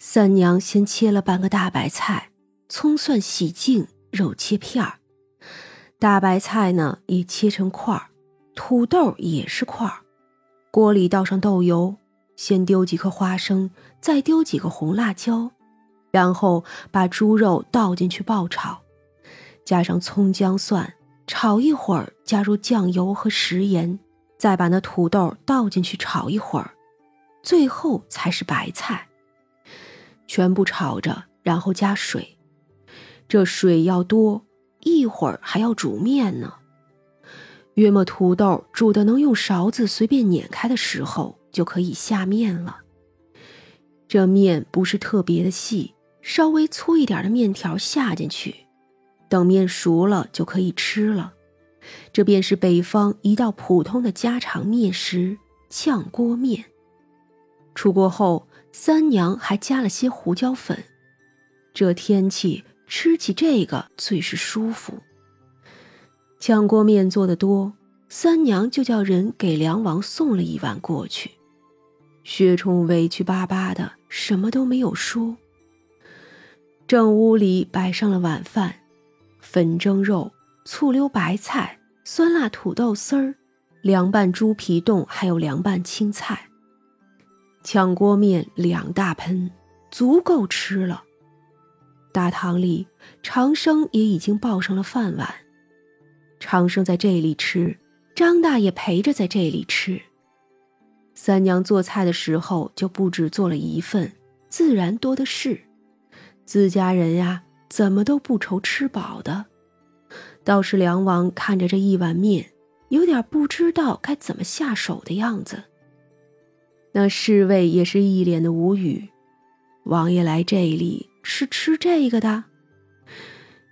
三娘先切了半个大白菜，葱蒜洗净，肉切片儿。大白菜呢也切成块儿，土豆也是块儿。锅里倒上豆油，先丢几颗花生，再丢几个红辣椒，然后把猪肉倒进去爆炒，加上葱姜蒜，炒一会儿，加入酱油和食盐，再把那土豆倒进去炒一会儿，最后才是白菜。全部炒着，然后加水，这水要多，一会儿还要煮面呢。约莫土豆煮的能用勺子随便碾开的时候，就可以下面了。这面不是特别的细，稍微粗一点的面条下进去，等面熟了就可以吃了。这便是北方一道普通的家常面食——炝锅面。出锅后。三娘还加了些胡椒粉，这天气吃起这个最是舒服。炝锅面做的多，三娘就叫人给梁王送了一碗过去。薛冲委屈巴巴的，什么都没有说。正屋里摆上了晚饭，粉蒸肉、醋溜白菜、酸辣土豆丝儿、凉拌猪皮冻，还有凉拌青菜。炝锅面两大盆，足够吃了。大堂里，长生也已经抱上了饭碗。长生在这里吃，张大爷陪着在这里吃。三娘做菜的时候就不止做了一份，自然多的是。自家人呀，怎么都不愁吃饱的。倒是梁王看着这一碗面，有点不知道该怎么下手的样子。那侍卫也是一脸的无语，王爷来这里是吃这个的。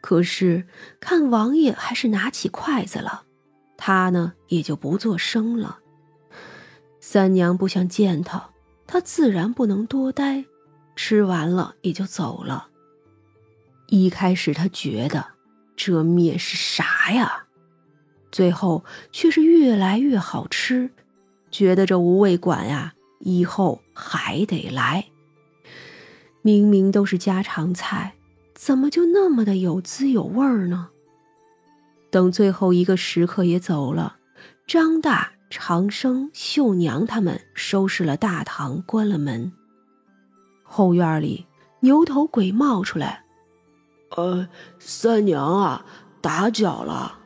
可是看王爷还是拿起筷子了，他呢也就不做声了。三娘不想见他，他自然不能多待，吃完了也就走了。一开始他觉得这面是啥呀，最后却是越来越好吃，觉得这无味馆呀。以后还得来。明明都是家常菜，怎么就那么的有滋有味儿呢？等最后一个食客也走了，张大、长生、秀娘他们收拾了大堂，关了门。后院里，牛头鬼冒出来：“呃，三娘啊，打搅了。”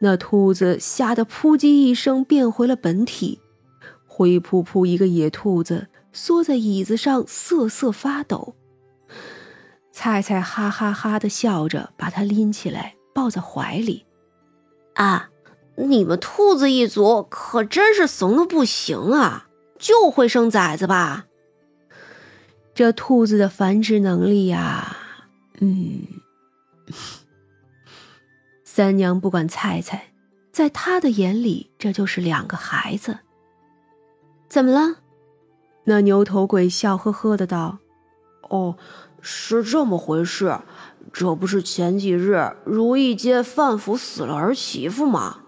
那兔子吓得扑叽一声变回了本体。灰扑扑一个野兔子缩在椅子上瑟瑟发抖。菜菜哈哈哈的笑着，把它拎起来抱在怀里。啊，你们兔子一族可真是怂的不行啊！就会生崽子吧？这兔子的繁殖能力呀，嗯。三娘不管菜菜，在她的眼里，这就是两个孩子。怎么了？那牛头鬼笑呵呵的道：“哦，是这么回事。这不是前几日如意街范府死了儿媳妇吗？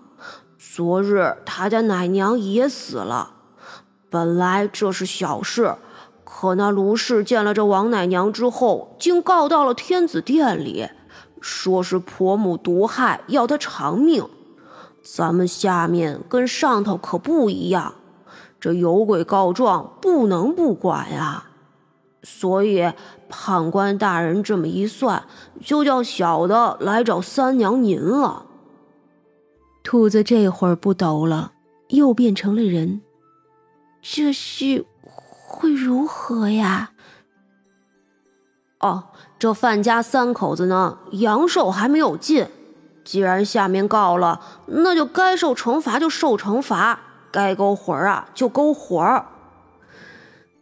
昨日他家奶娘也死了。本来这是小事，可那卢氏见了这王奶娘之后，竟告到了天子殿里，说是婆母毒害，要她偿命。咱们下面跟上头可不一样。”这有鬼告状，不能不管呀，所以判官大人这么一算，就叫小的来找三娘您了。兔子这会儿不抖了，又变成了人，这是会如何呀？哦，这范家三口子呢，阳寿还没有尽，既然下面告了，那就该受惩罚就受惩罚。该勾魂啊，就勾魂儿。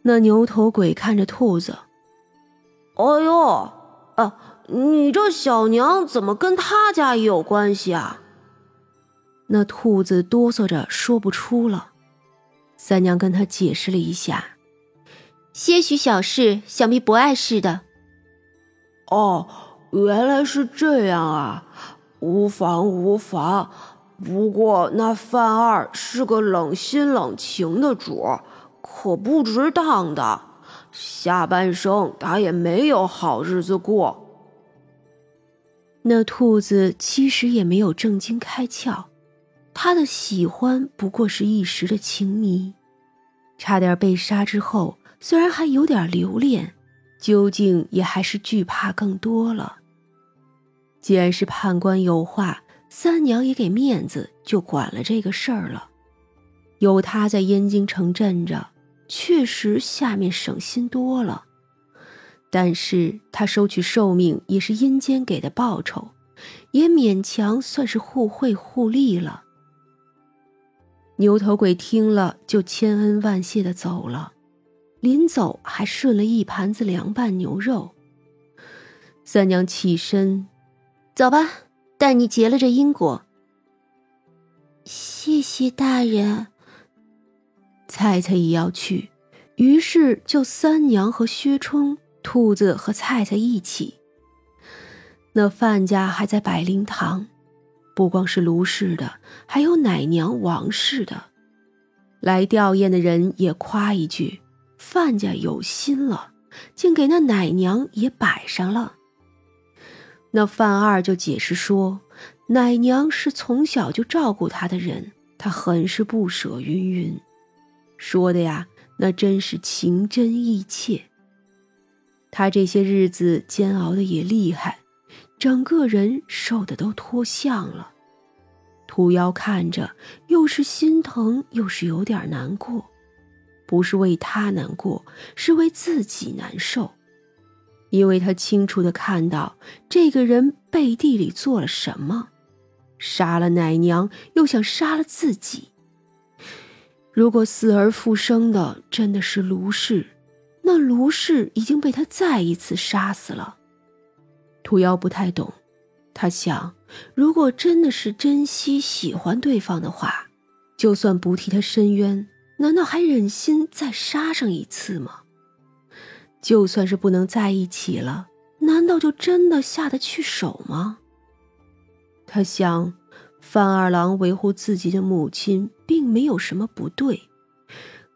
那牛头鬼看着兔子，哎呦，啊，你这小娘怎么跟他家也有关系啊？那兔子哆嗦着说不出了。三娘跟他解释了一下，些许小事，想必不碍事的。哦，原来是这样啊，无妨无妨。不过那范二是个冷心冷情的主，可不值当的。下半生他也没有好日子过。那兔子其实也没有正经开窍，他的喜欢不过是一时的情迷，差点被杀之后，虽然还有点留恋，究竟也还是惧怕更多了。既然是判官有话，三娘也给面子，就管了这个事儿了。有他在燕京城镇着，确实下面省心多了。但是他收取寿命也是阴间给的报酬，也勉强算是互惠互利了。牛头鬼听了，就千恩万谢的走了，临走还顺了一盘子凉拌牛肉。三娘起身，走吧，带你结了这因果。谢谢大人。菜菜也要去，于是就三娘和薛冲。兔子和菜菜一起。那范家还在摆灵堂，不光是卢氏的，还有奶娘王氏的。来吊唁的人也夸一句：“范家有心了，竟给那奶娘也摆上了。”那范二就解释说：“奶娘是从小就照顾他的人，他很是不舍。”云云说的呀，那真是情真意切。他这些日子煎熬的也厉害，整个人瘦的都脱相了。屠妖看着，又是心疼，又是有点难过，不是为他难过，是为自己难受，因为他清楚的看到这个人背地里做了什么，杀了奶娘，又想杀了自己。如果死而复生的真的是卢氏。那卢氏已经被他再一次杀死了。屠妖不太懂，他想，如果真的是珍惜喜欢对方的话，就算不替他伸冤，难道还忍心再杀上一次吗？就算是不能在一起了，难道就真的下得去手吗？他想，范二郎维护自己的母亲并没有什么不对，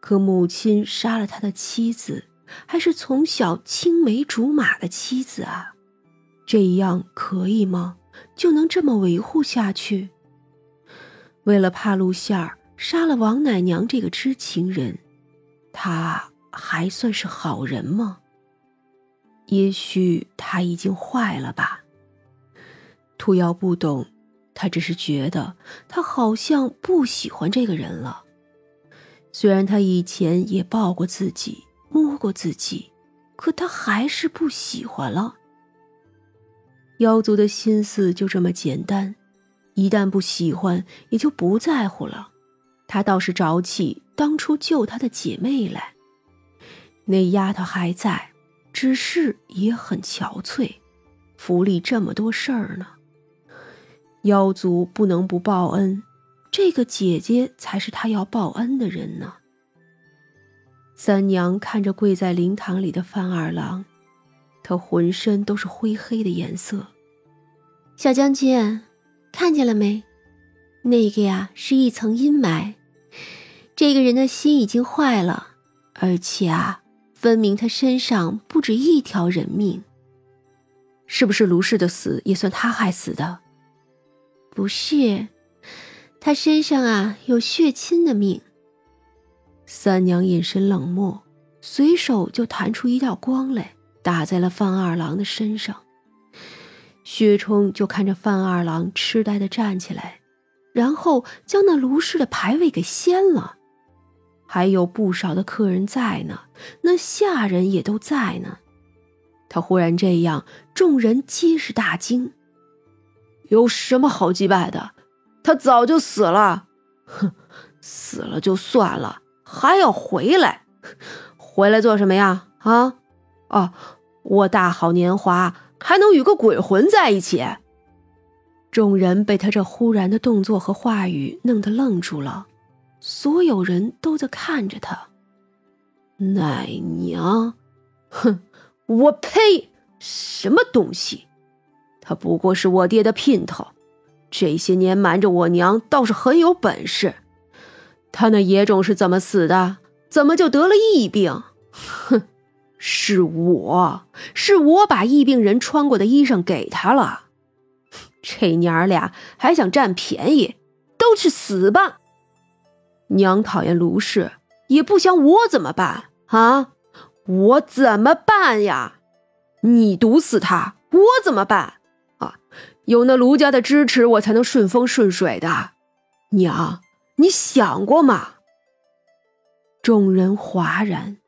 可母亲杀了他的妻子。还是从小青梅竹马的妻子啊，这样可以吗？就能这么维护下去？为了怕露馅儿，杀了王奶娘这个知情人，他还算是好人吗？也许他已经坏了吧。兔妖不懂，他只是觉得他好像不喜欢这个人了。虽然他以前也抱过自己。摸过自己，可他还是不喜欢了。妖族的心思就这么简单，一旦不喜欢，也就不在乎了。他倒是找起当初救他的姐妹来，那丫头还在，只是也很憔悴，府里这么多事儿呢。妖族不能不报恩，这个姐姐才是他要报恩的人呢。三娘看着跪在灵堂里的范二郎，他浑身都是灰黑的颜色。小将军，看见了没？那个呀，是一层阴霾。这个人的心已经坏了，而且啊，分明他身上不止一条人命。是不是卢氏的死也算他害死的？不是，他身上啊有血亲的命。三娘眼神冷漠，随手就弹出一道光来，打在了范二郎的身上。薛冲就看着范二郎痴呆的站起来，然后将那卢氏的牌位给掀了。还有不少的客人在呢，那下人也都在呢。他忽然这样，众人皆是大惊。有什么好祭拜的？他早就死了。哼，死了就算了。还要回来，回来做什么呀？啊，哦，我大好年华还能与个鬼魂在一起？众人被他这忽然的动作和话语弄得愣住了，所有人都在看着他。奶娘，哼，我呸！什么东西？他不过是我爹的姘头，这些年瞒着我娘倒是很有本事。他那野种是怎么死的？怎么就得了疫病？哼，是我是我把疫病人穿过的衣裳给他了。这娘儿俩还想占便宜，都去死吧！娘讨厌卢氏，也不想我怎么办啊？我怎么办呀？你毒死他，我怎么办啊？有那卢家的支持，我才能顺风顺水的。娘，你想过吗？众人哗然。